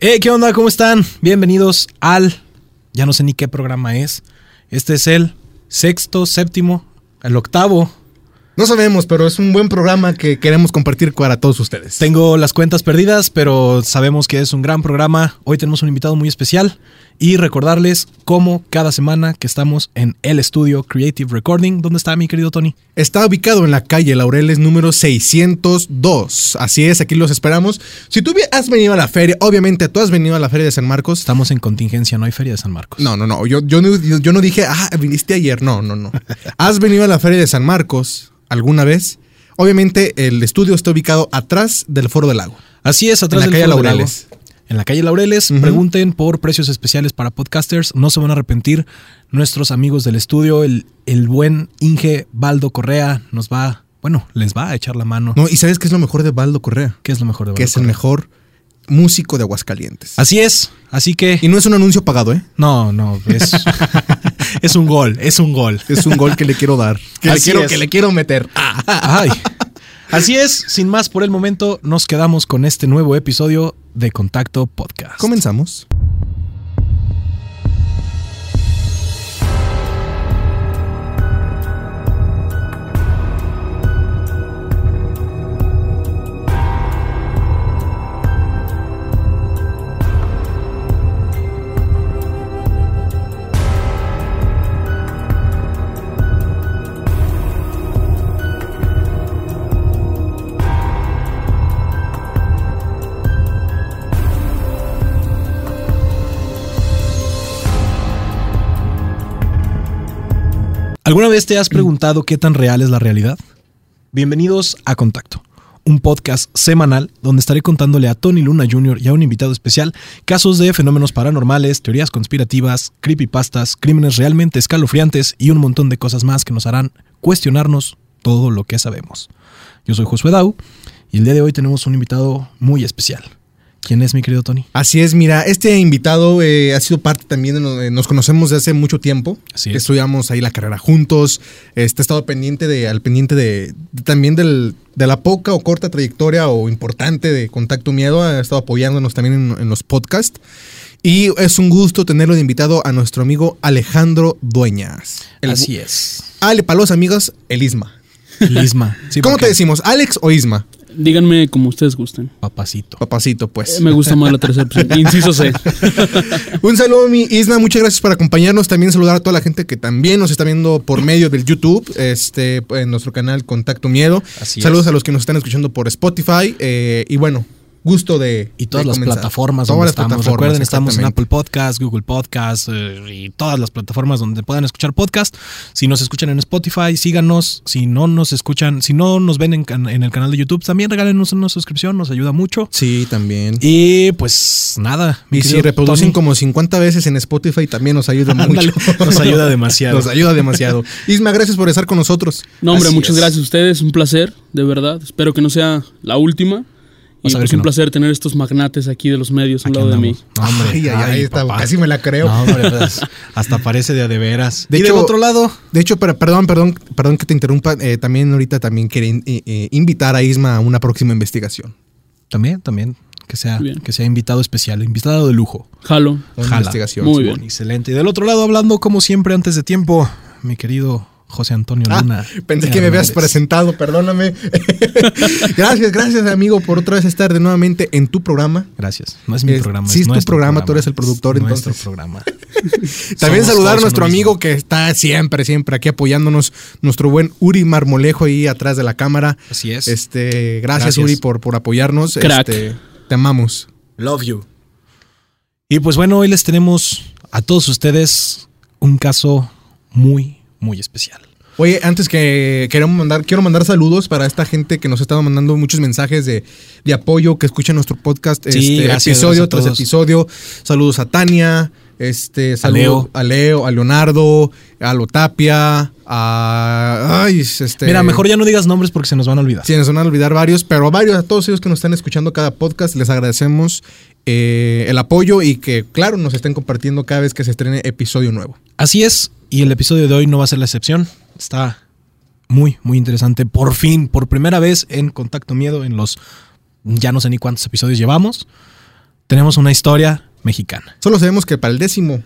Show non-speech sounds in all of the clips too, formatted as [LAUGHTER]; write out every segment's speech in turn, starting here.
Eh, ¿qué onda? ¿Cómo están? Bienvenidos al. Ya no sé ni qué programa es. Este es el sexto, séptimo, el octavo. No sabemos, pero es un buen programa que queremos compartir para todos ustedes. Tengo las cuentas perdidas, pero sabemos que es un gran programa. Hoy tenemos un invitado muy especial y recordarles cómo cada semana que estamos en el estudio Creative Recording. ¿Dónde está mi querido Tony? Está ubicado en la calle Laureles número 602. Así es, aquí los esperamos. Si tú has venido a la feria, obviamente tú has venido a la feria de San Marcos. Estamos en contingencia, no hay feria de San Marcos. No, no, no. Yo, yo, no- yo no dije, ah, viniste ayer. No, no, no. [LAUGHS] has venido a la feria de San Marcos alguna vez. Obviamente el estudio está ubicado atrás del Foro del Lago. Así es, atrás En la del calle Foro del Laureles. Lago. En la calle Laureles, Ujú. pregunten por precios especiales para podcasters. No se van a arrepentir. Nuestros amigos del estudio, el, el buen Inge Baldo Correa, nos va, bueno, les va a echar la mano. No, y ¿sabes qué es lo mejor de Baldo Correa? ¿Qué es lo mejor de Que Baldo es el mejor músico de Aguascalientes. Así es. Así que. Y no es un anuncio pagado, ¿eh? No, no, es, [LAUGHS] es un gol, es un gol. Es un gol que le quiero dar. [LAUGHS] Que, le quiero, es. que le quiero meter. [LAUGHS] Ay. Así es, sin más por el momento, nos quedamos con este nuevo episodio de Contacto Podcast. Comenzamos. ¿Alguna vez te has preguntado qué tan real es la realidad? Bienvenidos a Contacto, un podcast semanal donde estaré contándole a Tony Luna Jr. y a un invitado especial casos de fenómenos paranormales, teorías conspirativas, creepypastas, crímenes realmente escalofriantes y un montón de cosas más que nos harán cuestionarnos todo lo que sabemos. Yo soy Josué Dau y el día de hoy tenemos un invitado muy especial. ¿Quién es mi querido Tony? Así es, mira, este invitado eh, ha sido parte también, de eh, nos conocemos desde hace mucho tiempo. Así es. Estudiamos ahí la carrera juntos. Este, he estado pendiente de, al pendiente de, de- también del, de la poca o corta trayectoria o importante de Contacto Miedo. Ha estado apoyándonos también en, en los podcasts. Y es un gusto tenerlo de invitado a nuestro amigo Alejandro Dueñas. El- Así es. Ale, para los amigos, el Isma. Lisma. [LAUGHS] Sí, ¿Cómo te decimos? ¿Alex o Isma? Díganme como ustedes gusten. Papacito. Papacito, pues. Eh, Me gusta más la tercera opción. [LAUGHS] Inciso C. Un saludo, mi Isna. Muchas gracias por acompañarnos. También saludar a toda la gente que también nos está viendo por medio del YouTube, este, en nuestro canal Contacto Miedo. Así Saludos es. a los que nos están escuchando por Spotify. eh, y bueno, gusto de. Y todas de las comenzar. plataformas Todas donde las estamos. plataformas, Recuerden, estamos en. Apple Podcast, Google Podcast eh, y todas las plataformas donde puedan escuchar podcast. Si nos escuchan en Spotify, síganos. Si no nos escuchan, si no nos ven en, can- en el canal de YouTube, también regálenos una suscripción, nos ayuda mucho. Sí, también. Y pues nada. mi Y si reproducen Tony, como 50 veces en Spotify, también nos ayuda [LAUGHS] Ándale, mucho. nos ayuda demasiado. [LAUGHS] Nos ayuda demasiado. Isma, gracias por estar con nosotros. No, hombre, Así muchas es. gracias a ustedes. Un placer, de verdad. Espero que no sea la última. Y pues que un no. placer tener estos magnates aquí de los medios a un lado de mí. No, hombre, Ay, ay, ay, está- papá. casi me la creo. No, hombre, pues, hasta parece de a de veras. De y del hecho- otro lado, De hecho, pero, perdón, perdón, perdón que te interrumpa. eh, también ahorita también quería eh, eh, invitar a Isma a una próxima investigación. también, también, que sea, Bien. que sea invitado especial, invitado de lujo. Jalo. Jala. investigación. Muy bien. Excelente. Y del otro lado, hablando como siempre antes de tiempo, mi querido José Antonio Ah, Luna. pensé que me habías presentado, perdóname. [LAUGHS] gracias, gracias, amigo, por otra vez estar de nuevamente en tu programa. Gracias. No es mi Es- programa. sí, es tu programa, tú eres el productor, Es entonces. Nuestro programa. [LAUGHS] También Somos saludar a nuestro amigo mismo. que está siempre, siempre aquí apoyándonos, nuestro buen Uri Marmolejo ahí atrás de la cámara. Así es. Este, gracias, Gracias. Uri por, por apoyarnos. Crack. Este, te amamos. Love you. Y pues bueno, hoy les tenemos a todos ustedes un caso muy, muy especial. Oye, antes que queremos mandar, quiero mandar saludos para esta gente que nos ha estado mandando muchos mensajes de, de apoyo, que escuchan nuestro podcast Sí, este, gracias, episodio gracias tras episodio. Saludos a Tania, este, saludos a Leo, a Leonardo, a Lotapia, a ay, este Mira, mejor ya no digas nombres porque se nos van a olvidar. Sí, nos van a olvidar varios, pero a varios, a todos ellos que nos están escuchando cada podcast, les agradecemos eh, el apoyo y que, claro, nos estén compartiendo cada vez que se estrene episodio nuevo. Así es, y el episodio de hoy no va a ser la excepción. Está muy, muy interesante. Por fin, por primera vez en Contacto Miedo, en los ya no sé ni cuántos episodios llevamos. tenemos una historia mexicana. Solo sabemos que para el décimo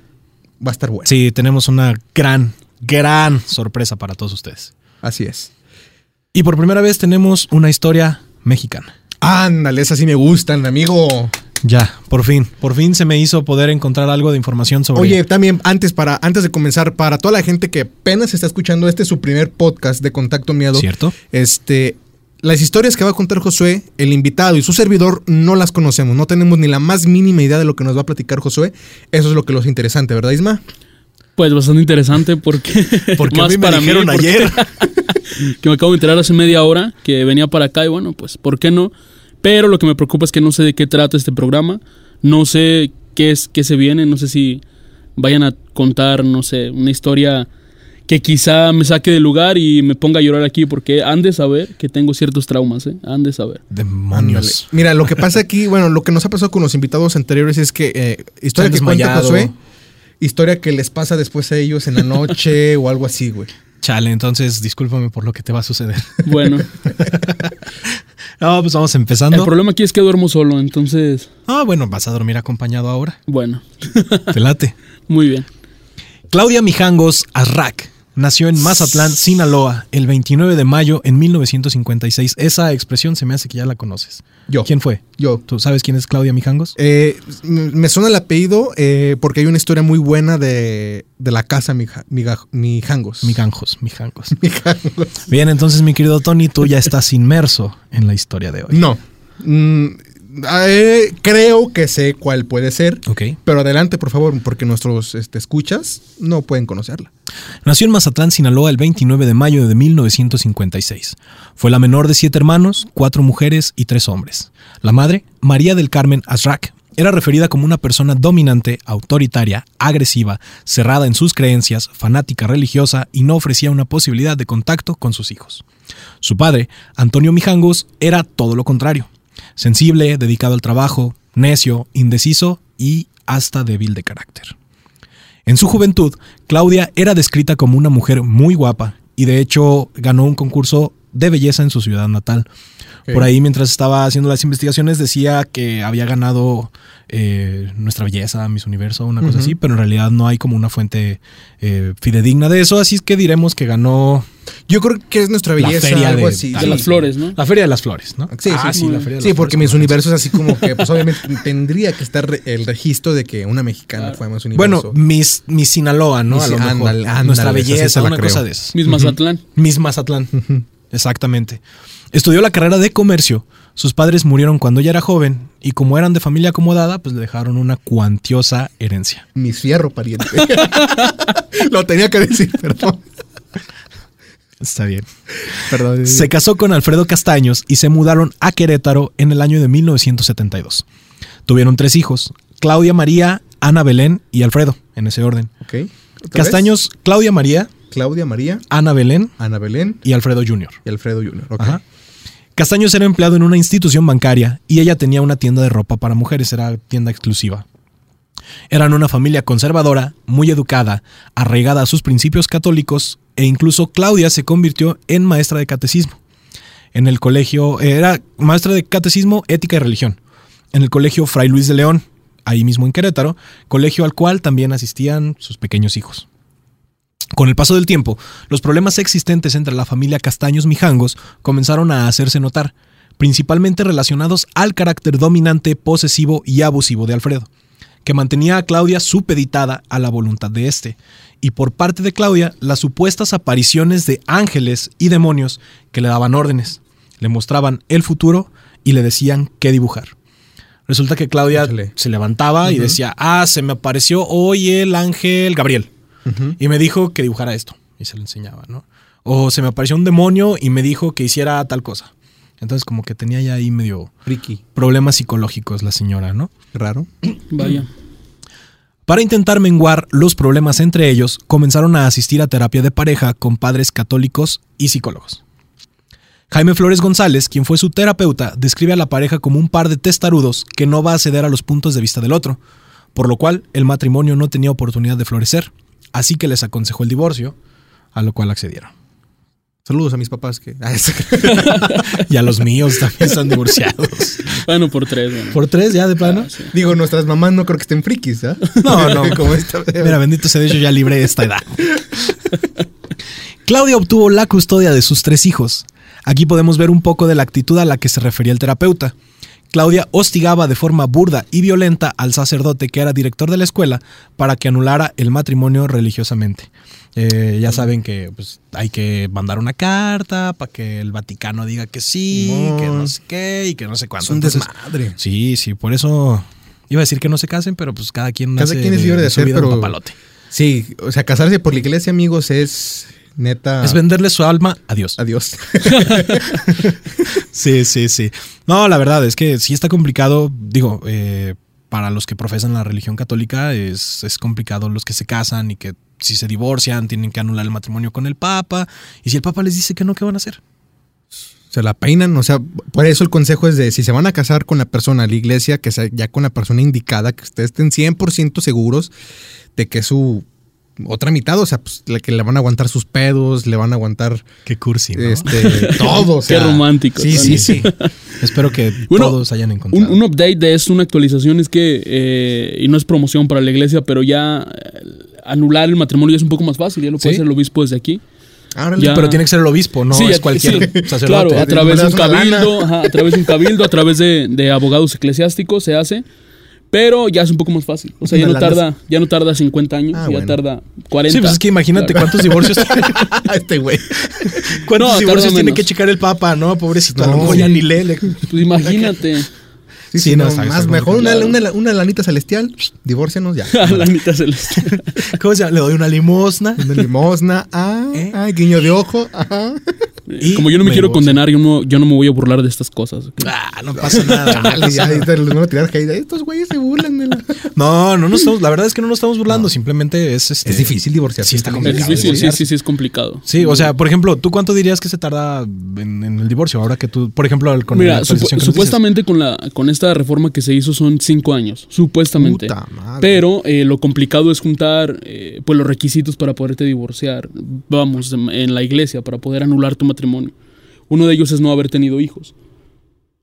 va a estar bueno. Sí, tenemos una gran, gran sorpresa para todos ustedes. Así es. Y por primera vez tenemos una historia mexicana. Ándale, esas sí me gustan, amigo. Ya, por fin, por fin se me hizo poder encontrar algo de información sobre. Oye, también antes para antes de comenzar, para toda la gente que apenas está escuchando este su primer podcast de Contacto Miedo, ¿cierto? Este, las historias que va a contar Josué, el invitado y su servidor no las conocemos, no tenemos ni la más mínima idea de lo que nos va a platicar Josué. Eso es lo que lo hace interesante, ¿verdad, Isma? Pues bastante interesante porque [LAUGHS] Porque a mí me dijeron porque- ayer. [LAUGHS] que me acabo de enterar hace media hora que venía para acá y bueno, pues ¿por qué no? Pero lo que me preocupa es que no sé de qué trata este programa, no sé qué es qué se viene, no sé si vayan a contar, no sé, una historia que quizá me saque del lugar y me ponga a llorar aquí porque han de saber que tengo ciertos traumas, ¿eh? Han de saber. Ándale. Demonios. Mira, lo que pasa aquí, bueno, lo que nos ha pasado con los invitados anteriores es que eh, historia que cuenta. Josué, historia que les pasa después a ellos en la noche o algo así, güey. Chale, entonces discúlpame por lo que te va a suceder. Bueno, [LAUGHS] No, pues vamos el empezando. problema aquí es que duermo solo, entonces, Ah, bueno, vas a dormir acompañado ahora. bueno, Te late. [LAUGHS] muy bien. Claudia Mijangos Arrac nació en Mazatlán, Sinaloa, el 29 de mayo en 1956. Esa expresión se me hace que ya la conoces. Yo. ¿Quién fue? Yo. ¿Tú sabes quién es Claudia Mijangos? Eh, me suena el apellido eh, porque hay una historia muy buena de, de la casa Mijangos. Mijangos, Mijangos. [LAUGHS] Mijangos. Bien, entonces mi querido Tony, tú ya estás inmerso en la historia de hoy. No. Mm, eh, creo que sé cuál puede ser. Ok. Pero adelante, por favor, porque nuestros este, escuchas no pueden conocerla. Nació en Mazatlán, Sinaloa, el 29 de mayo de 1956. Fue la menor de siete hermanos, cuatro mujeres y tres hombres. La madre, María del Carmen Azrak, era referida como una persona dominante, autoritaria, agresiva, cerrada en sus creencias, fanática religiosa y no ofrecía una posibilidad de contacto con sus hijos. Su padre, Antonio Mijangos, era todo lo contrario. Sensible, dedicado al trabajo, necio, indeciso y hasta débil de carácter. En su juventud, Claudia era descrita como una mujer muy guapa y de hecho ganó un concurso de belleza en su ciudad natal. Por ahí, mientras estaba haciendo las investigaciones, decía que había ganado eh, Nuestra Belleza, Miss Universo, una cosa así, pero en realidad no hay como una fuente eh, fidedigna de eso, así es que diremos que ganó Yo creo que es nuestra La belleza, feria algo de- así. De Sí. las flores, ¿no? la Feria de las Flores, ¿no? Sí, Ah, sí, la Feria de Sí, las porque Miss Universo es así como que, pues [LAUGHS] obviamente tendría que estar el registro de que una mexicana fue Miss Bueno, Universo. Miss, Miss Sinaloa, ¿no? Miss- A lo mejor. ándale, ándale, Nuestra belleza, la una creo. cosa de esas. Miss Mazatlán. Miss Mazatlán. Exactamente. Estudió la carrera de comercio. Sus padres murieron cuando ella era joven y como eran de familia acomodada, pues le dejaron una cuantiosa herencia. Miss Fierro, pariente. [LAUGHS] Lo tenía que decir, perdón. Está bien. Perdón. Se casó con Alfredo Castaños y se mudaron a Querétaro en el año de 1972. Tuvieron tres hijos, Claudia María, Ana Belén y Alfredo, en ese orden. Ok. ¿Otra Castaños, Claudia María? Claudia María, Ana Belén Ana Belén y Alfredo Jr. y Alfredo Jr. Ok. Ajá. Castaños era empleado en una institución bancaria y ella tenía una tienda de ropa para mujeres, era tienda exclusiva. Eran una familia conservadora, muy educada, arraigada a sus principios católicos e incluso Claudia se convirtió en maestra de catecismo. En el colegio, eh, era maestra de catecismo, ética y religión. En el colegio Fray Luis de León, ahí mismo en Querétaro, colegio al cual también asistían sus pequeños hijos. Con el paso del tiempo, los problemas existentes entre la familia Castaños Mijangos comenzaron a hacerse notar, principalmente relacionados al carácter dominante, posesivo y abusivo de Alfredo, que mantenía a Claudia supeditada a la voluntad de éste, y por parte de Claudia las supuestas apariciones de ángeles y demonios que le daban órdenes, le mostraban el futuro y le decían qué dibujar. Resulta que Claudia Échale. se levantaba y decía, ah, se me apareció hoy el ángel Gabriel. Y me dijo que dibujara esto. Y se lo enseñaba, ¿no? O se me apareció un demonio y me dijo que hiciera tal cosa. Entonces como que tenía ya ahí medio Ricky. problemas psicológicos la señora, ¿no? Raro. [COUGHS] Vaya. Para intentar menguar los problemas entre ellos, comenzaron a asistir a terapia de pareja con padres católicos y psicólogos. Jaime Flores González, quien fue su terapeuta, describe a la pareja como un par de testarudos que no va a ceder a los puntos de vista del otro, por lo cual el matrimonio no tenía oportunidad de florecer, así que les aconsejó el divorcio, a lo cual accedieron. Saludos a mis papás que. [LAUGHS] Y a los míos también están divorciados. Bueno, por tres, bueno. ¿Por tres ya de plano? Ah, sí. Digo, nuestras mamás no creo que estén frikis, ¿ah? No, no. [LAUGHS] Como esta. Mira, bendito sea Dios, yo ya libré de esta edad. Claudia obtuvo la custodia de sus tres hijos. Aquí podemos ver un poco de la actitud a la que se refería el terapeuta. Claudia hostigaba de forma burda y violenta al sacerdote que era director de la escuela para que anulara el matrimonio religiosamente. Eh, ya saben que pues, hay que mandar una carta para que el Vaticano diga que sí, que no sé qué y que no sé cuánto. Es un Entonces, desmadre. Sí, sí, por eso iba a decir que no se casen, pero pues cada quien Cada hace quien es libre de su hacer, vida un pero- papalote. Sí, o sea, casarse por la iglesia, amigos, es neta. Es venderle su alma a Dios. Adiós. [LAUGHS] Sí, sí, sí. No, la verdad es que sí está complicado. Digo, eh, para los que profesan la religión católica es, es complicado los que se casan y que si se divorcian tienen que anular el matrimonio con el Papa. Y si el Papa les dice que no, ¿qué van a hacer? Se la peinan, o sea, por eso el consejo es de si se van a casar con la persona, la iglesia, que sea ya con la persona indicada, que ustedes estén 100% seguros de que su otra mitad, o sea, pues, la que le van a aguantar sus pedos, le van a aguantar Qué cursi, ¿no? este, [LAUGHS] todo. o Qué sea, romántico, Sí, sí, sí. [LAUGHS] Espero que Bueno, todos hayan Un, encontrado. un update de esto, una actualización es que, eh, y no es promoción para la iglesia, pero ya eh, anular el matrimonio ya es un poco más fácil, ya lo puede ¿Sí? hacer el obispo desde aquí. Árale. Ya. Pero tiene que ser el obispo, no Sí, es cualquier sí, sacerdote. Claro, a través de un cabildo, ajá, a través de un cabildo, a través de, de abogados eclesiásticos se hace, pero ya es un poco más fácil. O sea, ya no tarda, ya no tarda 50 años, Ah, ya bueno. tarda 40. Sí, pues es que imagínate Claro. cuántos divorcios [LAUGHS] [LAUGHS] este güey. cuántos No, divorcios tiene menos. que checar el Papa, ¿no? Pobrecito, No, ya ni lee. le- Pues imagínate. [LAUGHS] Sí, Sí, sí, no, más mejor una, una, una lanita celestial, [SNIFFS] divórcianos ya. la mitad celeste. ¿Cómo se llama? Le doy una limosna. Una limosna, ah, ¿Eh? ah, guiño de ojo, ajá. Y Como yo no me me quiero condenar, yo no, yo no me voy a burlar de estas cosas. ¿ok? Ah, no pasa nada. nada. ahorita les van a tirar hate. Estos güeyes se burlan de la... [LAUGHS] No, no nos estamos, la verdad es que no nos estamos burlando, simplemente es este. Es difícil divorciarse. Sí, está Es complicado. difícil, sí, sí, sí, es complicado. Sí, o sea, por ejemplo, ¿tú cuánto dirías que se tarda en, en el divorcio? Ahora que tú, por ejemplo, con la Mira, actualización supu- supuestamente con la con esta reforma que se hizo son cinco años, supuestamente. Puta madre. Pero eh, lo complicado es juntar eh, pues los requisitos para poderte divorciar, vamos, en, en la iglesia, para poder anular tu matrimonio. Uno de ellos es no haber tenido hijos.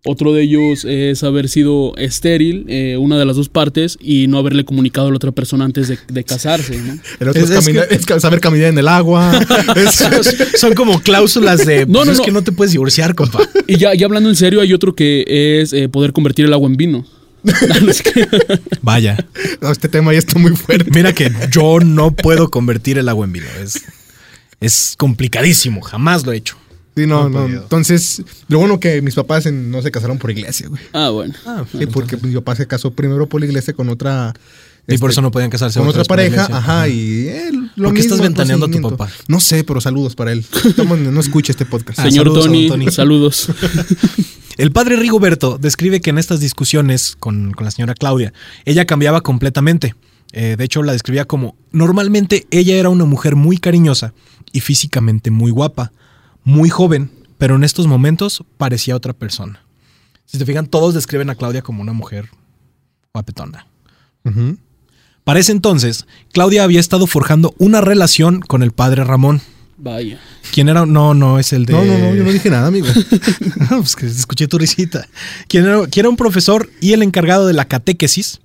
Otro de ellos es haber sido estéril, eh, una de las dos partes, y no haberle comunicado a la otra persona antes de, de casarse. ¿no? El otro es, Es- es caminar- que- es ca- saber caminar en el agua. [LAUGHS] Es-. Son como cláusulas de. No, pues no, es no. que no te puedes divorciar, compa. Y ya, ya hablando en serio, hay otro que es eh, poder convertir el agua en vino. [LAUGHS] Vaya. no, este tema ya está muy fuerte. Mira que yo no puedo convertir el agua en vino. Es, es complicadísimo. Jamás lo he hecho. Sí, no, No. Entonces, lo bueno que mis papás en- no se casaron por iglesia, güey. ah, bueno. Ah, Sí, porque mi papá se casó primero por la iglesia con otra. Y por este, eso no podían casarse con otra por pareja, ajá, y eh, lo ¿Por qué estás mismo, ventaneando a tu papá? No sé, pero saludos para él. [LAUGHS] No escuche este podcast. Ah, Señor saludos Tony. saludos. [LAUGHS] El padre Rigoberto describe que en estas discusiones con, con la señora Claudia, ella cambiaba completamente. Eh, de hecho, la describía como, normalmente ella era una mujer muy cariñosa y físicamente muy guapa, muy joven, pero en estos momentos parecía otra persona. Si te fijan, todos describen a Claudia como una mujer guapetona. Ujú. Para ese entonces, Claudia había estado forjando una relación con el padre Ramón. Vaya. ¿Quién era? No, no es el de. No, no, no, yo no dije nada, amigo. [LAUGHS] No, pues que escuché tu risita. ¿Quién era, quién era un profesor y el encargado de la catequesis,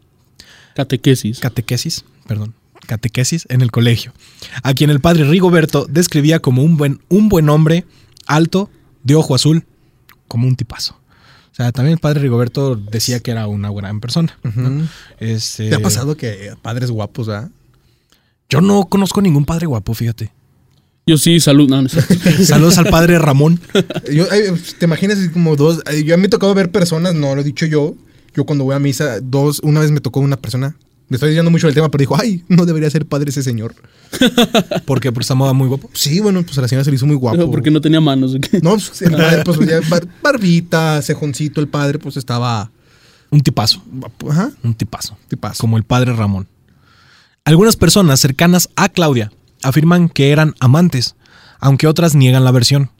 Catequesis. catequesis, perdón, catequesis en el colegio, a quien el padre Rigoberto describía como un buen, un buen hombre, alto, de ojo azul, como un tipazo. O sea, también el padre Rigoberto decía que era una gran persona. Este, ¿Te ha pasado que padres guapos, ah? Yo no conozco ningún padre guapo, fíjate. Yo sí, salud. No, no. [LAUGHS] Saludos al padre Ramón. Yo, ¿Te imaginas como dos? Yo a mí me tocó ver personas, no lo he dicho yo. Yo cuando voy a misa, dos, una vez me tocó una persona. Me estoy diciendo mucho del tema, pero dijo, ay, no debería ser padre ese señor. [LAUGHS] Porque por esa moda muy guapo. Sí, bueno, pues a la señora se le hizo muy guapo. Porque no tenía manos. ¿o qué? No, [LAUGHS] pues, el padre, pues ya bar- barbita, cejoncito, el padre, pues estaba. Un tipazo. Ajá, Un tipazo. tipazo. como el padre Ramón. Algunas personas cercanas a Claudia afirman que eran amantes, aunque otras niegan la versión.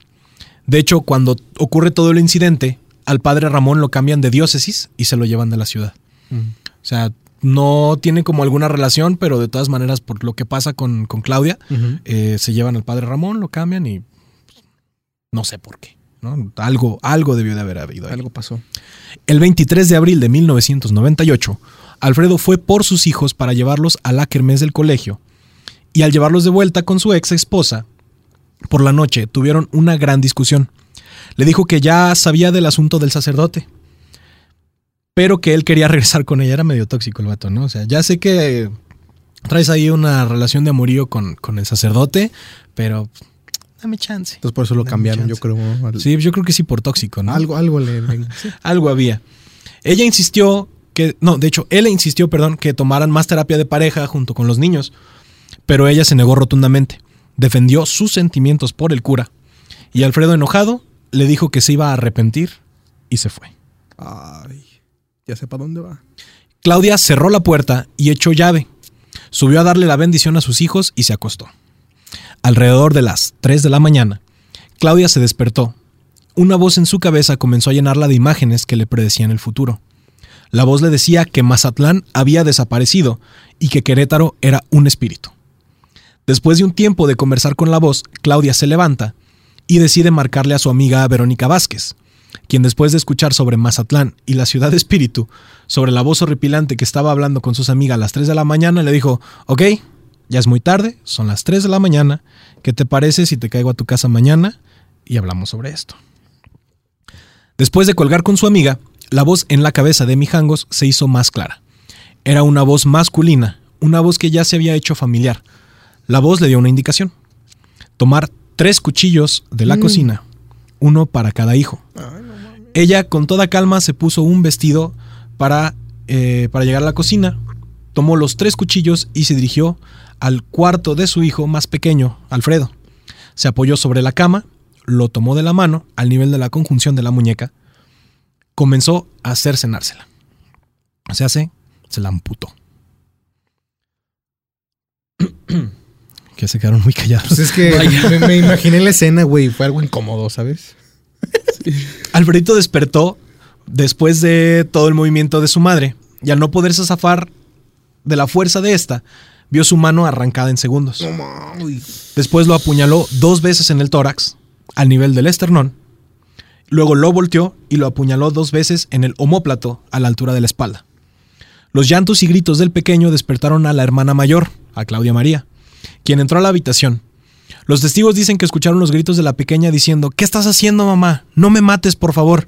De hecho, cuando ocurre todo el incidente, al padre Ramón lo cambian de diócesis y se lo llevan de la ciudad. Mm. O sea, no tiene como alguna relación, pero de todas maneras, por lo que pasa con, con Claudia, eh, se llevan al padre Ramón, lo cambian y pues, no sé por qué. ¿no? Algo, algo debió de haber habido. ahí. Algo pasó. El 23 de abril de 1998, Alfredo fue por sus hijos para llevarlos a la kermés del colegio y al llevarlos de vuelta con su ex esposa, por la noche tuvieron una gran discusión. Le dijo que ya sabía del asunto del sacerdote, pero que él quería [LAUGHS] regresar con ella. Era medio tóxico el vato, ¿no? O sea, ya sé que traes ahí una relación de amorío con, con el sacerdote, pero dame chance. Entonces por eso lo Dame cambiaron, yo creo. al- Sí, yo creo que sí por tóxico, ¿no? Algo, algo le. le- [LAUGHS] sí. Algo había. Ella insistió que, no, de hecho, él insistió, perdón, que tomaran más terapia de pareja junto con los niños, pero ella se negó rotundamente. Defendió sus sentimientos por el cura y Alfredo, enojado, le dijo que se iba a arrepentir y se fue. Ay, ya sé dónde va. Claudia cerró la puerta y echó llave. Subió a darle la bendición a sus hijos y se acostó. Alrededor de las 3 de la mañana, Claudia se despertó. Una voz en su cabeza comenzó a llenarla de imágenes que le predecían el futuro. La voz le decía que Mazatlán había desaparecido y que Querétaro era un espíritu. Después de un tiempo de conversar con la voz, Claudia se levanta y decide marcarle a su amiga Verónica Vázquez, quien después de escuchar sobre Mazatlán y la ciudad de espíritu, sobre la voz horripilante que estaba hablando con sus amigas a las 3 de la mañana, le dijo, ok, ya es muy tarde, son las 3 de la mañana, ¿qué te parece si te caigo a tu casa mañana y hablamos sobre esto? Después de colgar con su amiga, la voz en la cabeza de Mijangos se hizo más clara. Era una voz masculina, una voz que ya se había hecho familiar. La voz le dio una indicación. Tomar tres cuchillos de la cocina, uno para cada hijo. Ella con toda calma se puso un vestido para, eh, para llegar a la cocina, tomó los tres cuchillos y se dirigió al cuarto de su hijo más pequeño, Alfredo. Se apoyó sobre la cama, lo tomó de la mano al nivel de la conjunción de la muñeca, comenzó a hacer cenársela. Se hace, se la amputó. [CLEARS THROAT] que se quedaron muy callados. Pues es que [LAUGHS] me imaginé la escena, güey. Fue algo incómodo, ¿sabes? Alfredito despertó después de todo el movimiento de su madre y al no poderse zafar de la fuerza de esta, vio su mano arrancada en segundos. Después lo apuñaló dos veces en el tórax, al nivel del esternón. Luego lo volteó y lo apuñaló dos veces en el omóplato, a la altura de la espalda. Los llantos y gritos del pequeño despertaron a la hermana mayor, a Claudia María, quien entró a la habitación. Los testigos dicen que escucharon los gritos de la pequeña diciendo, ¿qué estás haciendo, mamá? No me mates, por favor.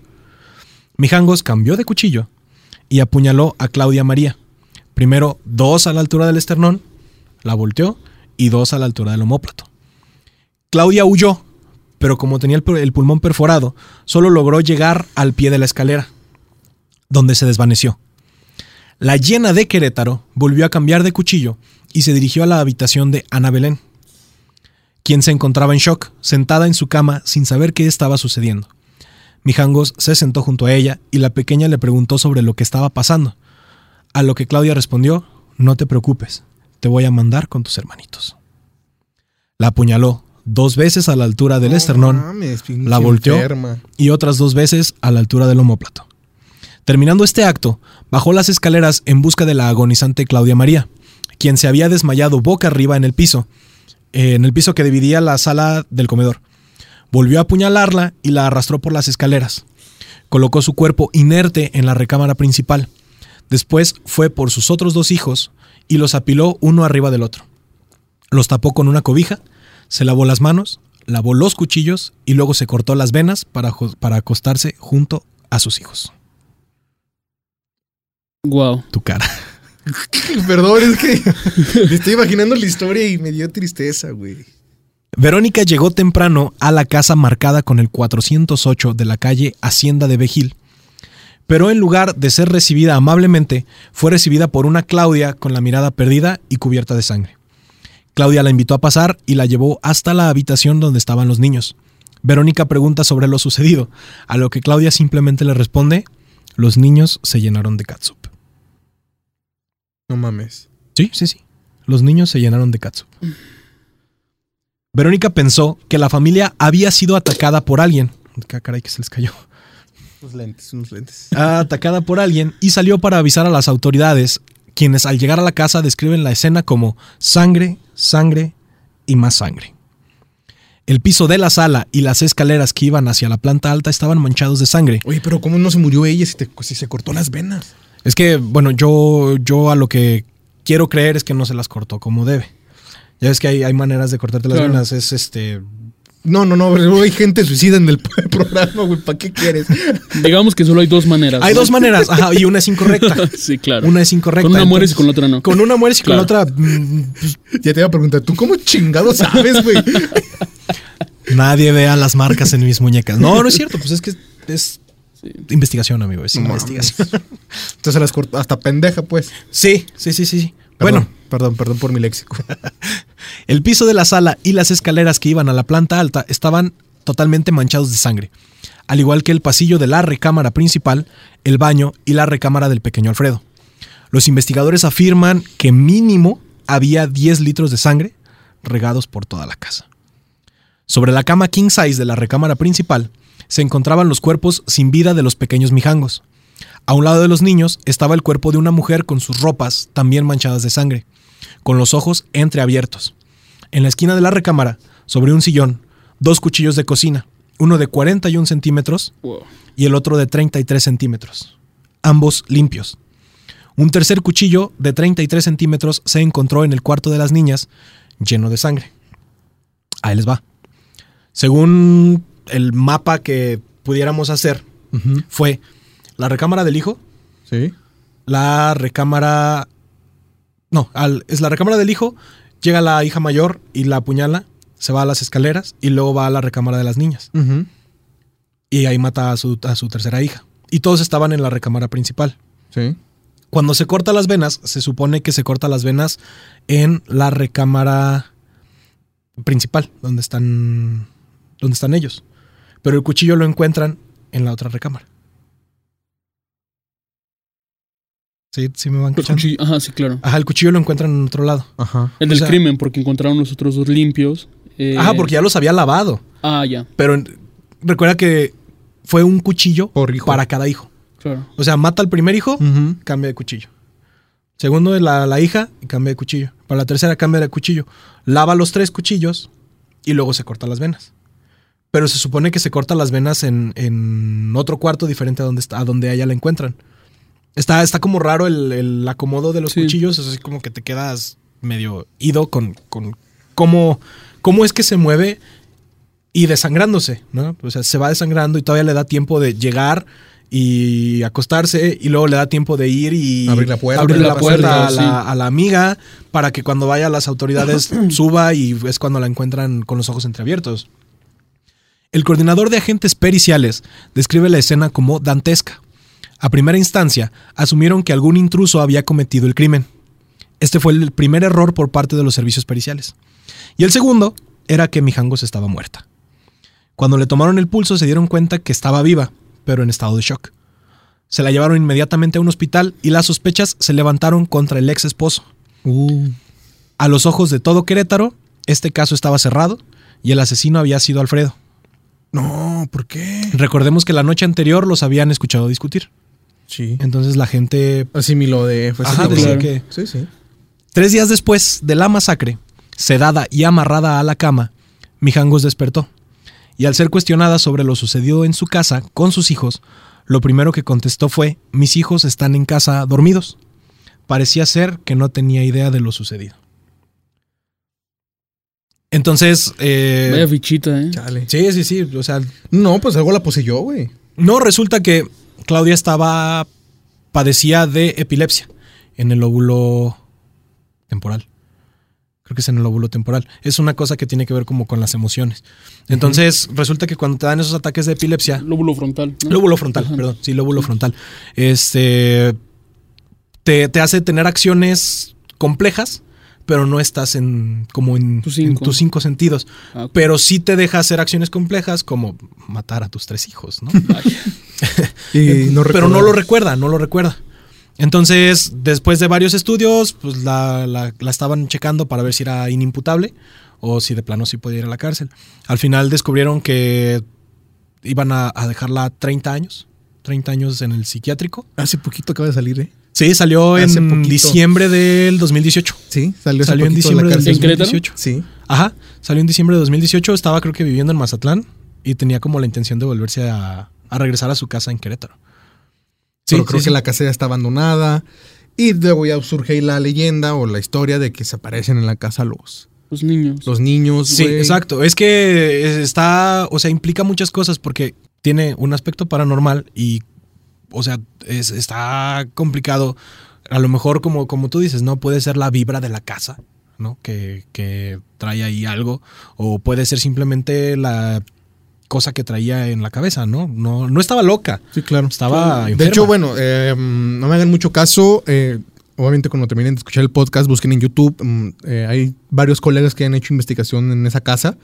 Mijangos cambió de cuchillo y apuñaló a Claudia María. Primero dos a la altura del esternón, la volteó y dos a la altura del omóplato. Claudia huyó, pero como tenía el pulmón perforado, solo logró llegar al pie de la escalera, donde se desvaneció. La llena de Querétaro volvió a cambiar de cuchillo y se dirigió a la habitación de Ana Belén, quien se encontraba en shock, sentada en su cama sin saber qué estaba sucediendo. Mijangos se sentó junto a ella y la pequeña le preguntó sobre lo que estaba pasando. A lo que Claudia respondió, no te preocupes, te voy a mandar con tus hermanitos. La apuñaló dos veces a la altura del esternón mames, la volteó. enferma. y otras dos veces a la altura del omóplato. Terminando este acto, bajó las escaleras en busca de la agonizante Claudia María, quien se había desmayado boca arriba en el piso, eh, en el piso que dividía la sala del comedor. Volvió a apuñalarla y la arrastró por las escaleras. Colocó su cuerpo inerte en la recámara principal. Después fue por sus otros dos hijos y los apiló uno arriba del otro. Los tapó con una cobija, se lavó las manos, lavó los cuchillos y luego se cortó las venas para, para acostarse junto a sus hijos. Wow. Tu cara. [LAUGHS] Perdón, es que me estoy imaginando la historia y me dio tristeza, güey. Verónica llegó temprano a la casa marcada con el 408 de la calle Hacienda de Bejil, pero en lugar de ser recibida amablemente, fue recibida por una Claudia con la mirada perdida y cubierta de sangre. Claudia la invitó a pasar y la llevó hasta la habitación donde estaban los niños. Verónica pregunta sobre lo sucedido, a lo que Claudia simplemente le responde, los niños se llenaron de catsup. No mames. Sí, sí, sí. Los niños se llenaron de catsup. Verónica pensó que la familia había sido atacada por alguien. Ah, caray, que se les cayó. Unos lentes, unos lentes. Ah, atacada por alguien y salió para avisar a las autoridades, quienes al llegar a la casa describen la escena como sangre, sangre y más sangre. El piso de la sala y las escaleras que iban hacia la planta alta estaban manchados de sangre. Oye, pero ¿cómo no se murió ella si, te- si se cortó las venas? Es que, bueno, yo, yo a lo que quiero creer es que no se las cortó como debe. Ya ves que hay, hay maneras de cortarte las Claro. venas. Es este. No, no, no, pero [LAUGHS] hay gente suicida en el [LAUGHS] programa, güey. ¿Para qué quieres? [LAUGHS] Digamos que solo hay dos maneras. Hay ¿no? dos maneras, ajá, y una es incorrecta. sí, claro. Una es incorrecta. Con una mueres y entonces- con la otra no. Con una mueres y con la otra. mm, pues, Ya te iba a preguntar, ¿tú cómo chingado sabes, güey? nadie vea las marcas en mis muñecas. No, no es cierto, pues es que es Sí. investigación, amigo. Es No investigación. [LAUGHS] Entonces se las cortó hasta pendeja, pues. Sí, sí, sí, sí. Perdón, Bueno, perdón, perdón por mi léxico. [LAUGHS] el piso de la sala y las escaleras que iban a la planta alta estaban totalmente manchados de sangre, al igual que el pasillo de la recámara principal, el baño y la recámara del pequeño Alfredo. Los investigadores afirman que mínimo había 10 litros de sangre regados por toda la casa. Sobre la cama king size de la recámara principal se encontraban los cuerpos sin vida de los pequeños mijangos. A un lado de los niños estaba el cuerpo de una mujer con sus ropas también manchadas de sangre, con los ojos entreabiertos. En la esquina de la recámara, sobre un sillón, dos cuchillos de cocina, uno de 41 centímetros y el otro de 33 centímetros, ambos limpios. Un tercer cuchillo de 33 centímetros se encontró en el cuarto de las niñas, lleno de sangre. Ahí les va. Según el mapa que pudiéramos hacer, fue la recámara del hijo, Sí. la recámara... No, al- es la recámara del hijo, llega la hija mayor y la apuñala, se va a las escaleras y luego va a la recámara de las niñas. Y ahí mata a su, a su tercera hija. Y todos estaban en la recámara principal. Sí. Cuando se corta las venas, se supone que se corta las venas en la recámara principal, donde están, donde están ellos. Pero el cuchillo lo encuentran en la otra recámara. Sí, sí me van cuchillos- Ajá, sí, claro. Ajá, el cuchillo lo encuentran en otro lado. Ajá. El o del sea- crimen, porque encontraron los otros dos limpios. eh, Ajá, porque ya los había lavado. Ah, ya, Pero en- recuerda que fue un cuchillo Por hijo. para cada hijo. claro. O sea, mata al primer hijo, cambia de cuchillo. Segundo es la, la hija y cambia de cuchillo. Para la tercera cambia de cuchillo. Lava los tres cuchillos y luego se corta las venas. Pero se supone que se corta las venas en, en otro cuarto diferente a donde, está, a donde a ella la encuentran. Está, está como raro el, el acomodo de los Sí. cuchillos. Es así como que te quedas medio ido con, con cómo, cómo es que se mueve y desangrándose, ¿no? O sea, se va desangrando y todavía le da tiempo de llegar y acostarse y luego le da tiempo de ir y Abrir la puerta. abrir la, La puerta, puerta, a, sí. la, a la amiga para que cuando vaya a las autoridades [CLEARS THROAT] suba y es cuando la encuentran con los ojos entreabiertos. El coordinador de agentes periciales describe la escena como dantesca. A primera instancia, asumieron que algún intruso había cometido el crimen. Este fue el primer error por parte de los servicios periciales. Y el segundo era que Mijangos estaba muerta. Cuando le tomaron el pulso se dieron cuenta que estaba viva, pero en estado de shock. Se la llevaron inmediatamente a un hospital y las sospechas se levantaron contra el ex esposo. Uh. A los ojos de todo Querétaro, este caso estaba cerrado y el asesino había sido Alfredo. No, ¿por qué? Recordemos que la noche anterior los habían escuchado discutir. Sí. Entonces la gente... Asimiló de. Fue Ajá, decía que- Sí, sí. Tres días después de la masacre, sedada y amarrada a la cama, Mijangos despertó. Y al ser cuestionada sobre lo sucedido en su casa con sus hijos, lo primero que contestó fue, mis hijos están en casa dormidos. Parecía ser que no tenía idea de lo sucedido. Entonces, eh, Vaya fichita, ¿eh? Chale. sí, sí, sí, o sea, No, pues algo la poseyó, güey. no resulta que Claudia estaba, padecía de epilepsia en el lóbulo temporal. Creo que es en el lóbulo temporal. Es una cosa que tiene que ver como con las emociones. Entonces, resulta que cuando te dan esos ataques de epilepsia, Lóbulo frontal. ¿no? lóbulo frontal, Ajá. perdón, sí, lóbulo frontal, este, te, te hace tener acciones complejas, pero no estás en como en, Tus en cinco. tus cinco sentidos. Ah. Pero sí te deja hacer acciones complejas como matar a tus tres hijos, ¿no? [LAUGHS] Ay, [LAUGHS] Y no pero no lo recuerda, no lo recuerda. Entonces, después de varios estudios, pues la, la- la estaban checando para ver si era inimputable o si de plano sí podía ir a la cárcel. Al final descubrieron que iban a, a dejarla 30 años, 30 años en el psiquiátrico. Hace poquito acaba de salir, ¿eh? Sí, salió Hace en poquito. diciembre del 2018. Sí, salió, en poquito de diciembre del cárcel. ¿En Querétaro? 2018. Sí. Ajá, salió en diciembre de 2018. Estaba creo que viviendo en Mazatlán y tenía como la intención de volverse a, a regresar a su casa en Querétaro. Sí, pero creo sí, que sí. la casa ya está abandonada. Y luego ya surge ahí la leyenda o la historia de que se aparecen en la casa los, Los niños. los niños. Sí, exacto. Es que está, o sea, implica muchas cosas porque tiene un aspecto paranormal y, o sea, es- está complicado. A lo mejor, como, como tú dices, ¿no? Puede ser la vibra de la casa, ¿no? Que, que trae ahí algo. O puede ser simplemente la cosa que traía en la cabeza, ¿no? No, no estaba loca. Sí, claro. Estaba De enferma. hecho, bueno, eh, mm, no me hagan mucho caso. eh, obviamente, cuando terminen de escuchar el podcast, busquen en YouTube. mm, eh, hay varios colegas que han hecho investigación en esa casa,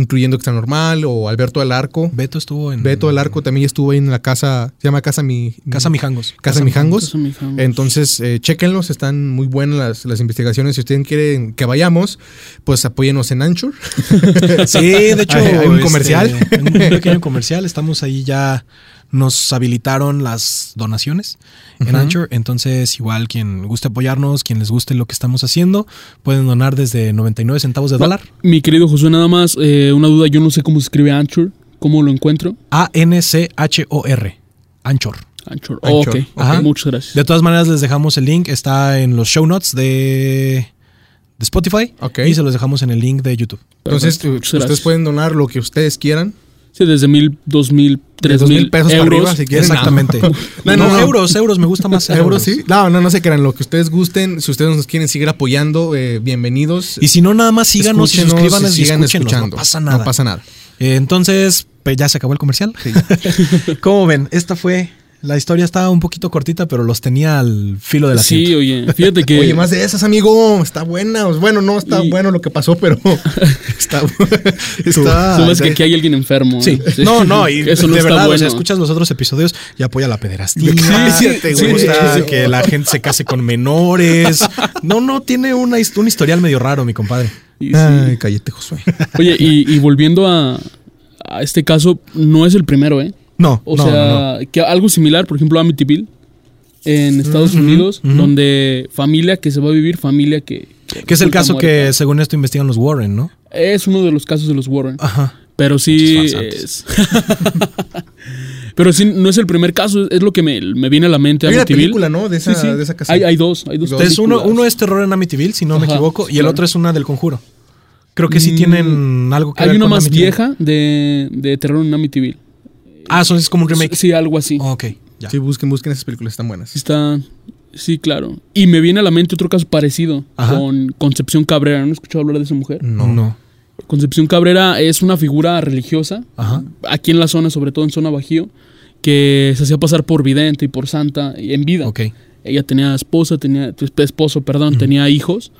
incluyendo Extra Normal o Alberto del Arco. Beto estuvo en. Beto del Arco también estuvo ahí en la casa, se llama Casa Mi. Casa Mijangos. Casa Mijangos. Casa Mijangos. Entonces, eh, chéquenlos, están muy buenas las, las investigaciones. Si ustedes quieren que vayamos, pues apóyenos en Anchor. [LAUGHS] Sí, de hecho. Hay- hay un este, comercial. un pequeño [LAUGHS] comercial. Estamos ahí ya. Nos habilitaron las donaciones en. Anchor. Entonces, igual quien guste apoyarnos, quien les guste lo que estamos haciendo, pueden donar desde 99 centavos de dólar. Mi querido Josué, nada más eh, una duda. Yo no sé cómo se escribe Anchor. ¿Cómo lo encuentro? A-N-C-H-O-R. Anchor. Anchor. Anchor, ok, Ajá. ok, muchas gracias. De todas maneras, les dejamos el link. Está en los show notes de, de Spotify. Ok. Y se los dejamos en el link de YouTube. Entonces, Perfecto, ustedes pueden donar lo que ustedes quieran. Sí, desde mil, dos mil, tres dos mil pesos euros. para arriba, si quieren. Exactamente. [LAUGHS] No, No, no, no. euros, euros. Me gusta más ¿Euros sí? No, no, no se crean. Lo que ustedes gusten. Si ustedes nos quieren seguir apoyando, eh, bienvenidos. Y si no, nada más síganos y suscríbanos y sigan escuchando. No pasa nada. No pasa nada. Eh, entonces, pues ya se acabó el comercial. [LAUGHS] ¿Cómo ven? Esta fue. La historia estaba un poquito cortita, pero los tenía al filo de la Sí, oye, fíjate que... [LAUGHS] Oye, más de esas, amigo. Está buena. Bueno, no está Y- bueno lo que pasó, pero [LAUGHS] está. está Tú ves que aquí hay alguien enfermo. Sí. ¿eh? No, no, y [LAUGHS] Eso no de está verdad, bueno. o sea, escuchas los otros episodios y apoya la pederastía. Sí, sí, te sí, gusta sí. que la gente se case con menores. No, no, tiene una, un historial medio raro, mi compadre. Y sí. Ay, cállate, Josué. Oye, y, y volviendo a, a este caso, no es el primero, ¿eh? No, O no, sea, no, no. que algo similar, por ejemplo, Amityville en Estados Unidos, donde familia que se va a vivir, familia que... Que es el caso que, según esto, investigan los Warren, ¿no? Es uno de los casos de los Warren. Ajá. Pero sí es... [LAUGHS] Pero sí, no es el primer caso, es lo que me, me viene a la mente. Hay una Amityville. película, ¿no? De esa, Sí, sí. de esa casa. Hay, hay dos, hay dos. Entonces, uno, uno es terror en Amityville, si no me equivoco, y el claro. otro es una del conjuro. Creo que sí Mm, tienen algo que Hay ver una con más Amityville. vieja de, de terror en Amityville. Ah, eso es como un remake. Sí, algo así. Oh, ok, ya. Sí, busquen, busquen esas películas, están buenas. Está. Sí, claro. Y me viene a la mente otro caso parecido Ajá. con Concepción Cabrera. ¿No he escuchado hablar de esa mujer? No, no. Concepción Cabrera es una figura religiosa, Ajá. aquí en la zona, sobre todo en zona Bajío, que se hacía pasar por vidente y por santa en vida. Ok. Ella tenía esposa, tenía esposo, perdón, tenía hijos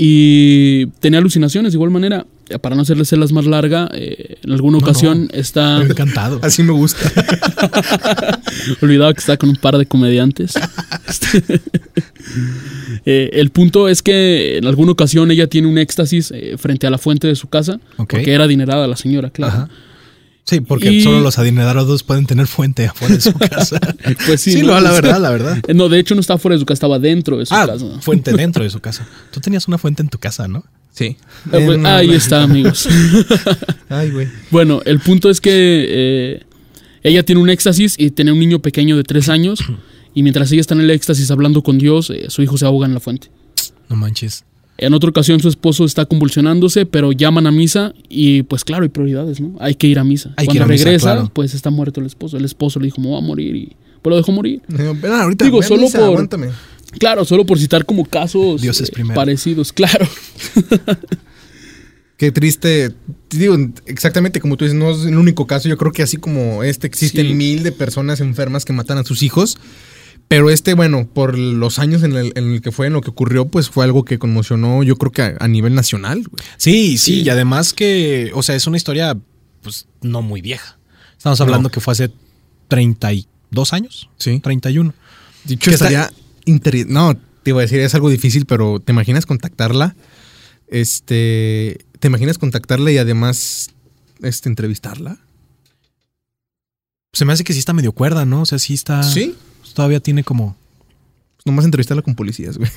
y tenía alucinaciones de igual manera. Para no hacerles las más larga, eh, en alguna No, ocasión no. está Encantado. [LAUGHS] Así me gusta. [LAUGHS] olvidado que está con un par de comediantes. [LAUGHS] Eh, el punto es que en alguna ocasión ella tiene un éxtasis eh, frente a la fuente de su casa, Ok. porque era adinerada la señora, claro. Ajá. Sí, porque Y- solo los adinerados pueden tener fuente afuera de su [LAUGHS] casa. Pues sí, sí, ¿no? no, la verdad, la verdad. No, de hecho no estaba fuera de su casa, estaba dentro de su Ah, casa. fuente [LAUGHS] dentro de su casa. Tú tenías una fuente en tu casa, ¿no? Sí. Ah, pues, ahí está, amigos. [LAUGHS] Ay, güey. Bueno, el punto es que eh, ella tiene un éxtasis y tiene un niño pequeño de tres años. Y mientras ella está en el éxtasis hablando con Dios, eh, su hijo se ahoga en la fuente. No manches. En otra ocasión su esposo está convulsionándose, pero llaman a misa y pues claro, hay prioridades, ¿no? Hay que ir a misa. Hay que Cuando ir a misa, regresa, claro. pues está muerto el esposo. El esposo le dijo, me voy a morir y pues lo dejó morir. Ahorita, Digo, solo misa, por- Aguántame. Claro, solo por citar como casos Dios es eh, parecidos, claro. [LAUGHS] Qué triste. Te Digo, exactamente como tú dices, no es el único caso. Yo creo que así como este, existen Sí. mil de personas enfermas que matan a sus hijos. Pero este, bueno, por los años en el, en el que fue, en lo que ocurrió, pues fue algo que conmocionó, yo creo que a, a nivel nacional. güey. Sí, sí, Sí. y además que, o sea, es una historia, pues, no muy vieja. Estamos hablando No. que fue hace 32 años, Sí. 31. Dicho estaría inter- No, te iba a decir, es algo difícil, pero ¿te imaginas contactarla? Este. ¿Te imaginas contactarla y además este, entrevistarla? Se me hace que sí está medio cuerda, ¿no? O sea, sí está. Sí. Todavía tiene como. nomás entrevistarla con policías, güey.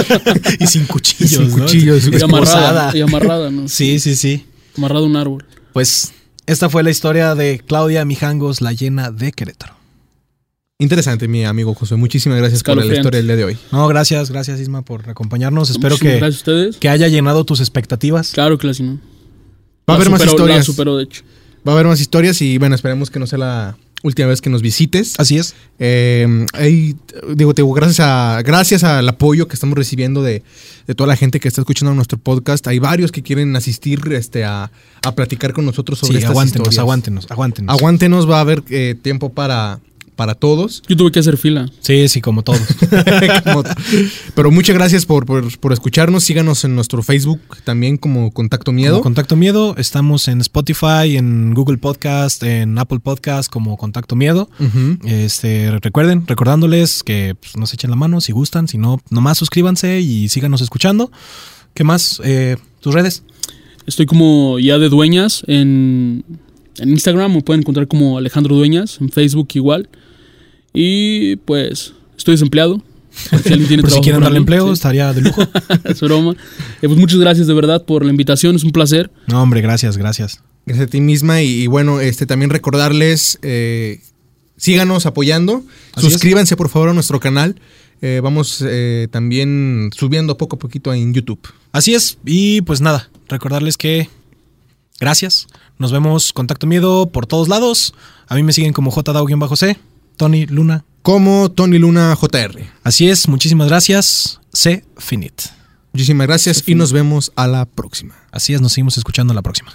[LAUGHS] y sin cuchillos. Sin ¿no? cuchillos, Y amarrada, y amarrada, ¿no? Sí, sí, sí. Amarrado a un árbol. Pues esta fue la historia de Claudia Mijangos, la llena de Querétaro. Interesante, mi amigo José. Muchísimas gracias por la historia del día de hoy. No, gracias, gracias Isma por acompañarnos. Espero Muchísimas que, Gracias a ustedes. que haya llenado tus expectativas. Claro que la sí, ¿no? Va a La haber más La historias. superó, de hecho. Va a haber más historias y bueno, esperemos que no sea la última vez que nos visites. Así es. Eh, ahí, digo, te digo, gracias, a, gracias al apoyo que estamos recibiendo de, de toda la gente que está escuchando nuestro podcast. Hay varios que quieren asistir este, a, a platicar con nosotros sobre Sí, estas aguántenos, historias. aguántenos, aguántenos. Aguántenos, va a haber eh, tiempo para, para todos. Yo tuve que hacer fila. Sí, sí, como todos. [LAUGHS] Como- Pero muchas gracias por, por- por escucharnos. Síganos en nuestro Facebook también como Contacto Miedo. Como Contacto Miedo, estamos en Spotify, en Google Podcast, en Apple Podcast como Contacto Miedo. Este, recuerden, recordándoles que pues, nos echen la mano si gustan, si no, nomás suscríbanse y síganos escuchando. ¿Qué más? Eh, ¿Tus redes? Estoy como ya de dueñas en, en Instagram. Me pueden encontrar como Alejandro Dueñas. En Facebook igual. Y pues estoy desempleado. Por si alguien tiene [LAUGHS] Por si trabajo quieren darle mí, empleo, sí. estaría de lujo. [LAUGHS] es broma. Eh, pues muchas gracias de verdad por la invitación. Es un placer. No, hombre, gracias, gracias. Gracias a ti misma. Y, y bueno, este también recordarles, eh, síganos apoyando. Así es. Suscríbanse por favor a nuestro canal. Eh, vamos eh, también subiendo poco a poquito en YouTube. Así es, y pues nada, recordarles que gracias. Nos vemos Contacto Miedo por todos lados. A mí me siguen como JDAO-C, Tony Luna. Como Tony Luna JR. Así es, muchísimas gracias. C. Finit. Muchísimas gracias y nos vemos a la próxima. Así es, nos seguimos escuchando la próxima.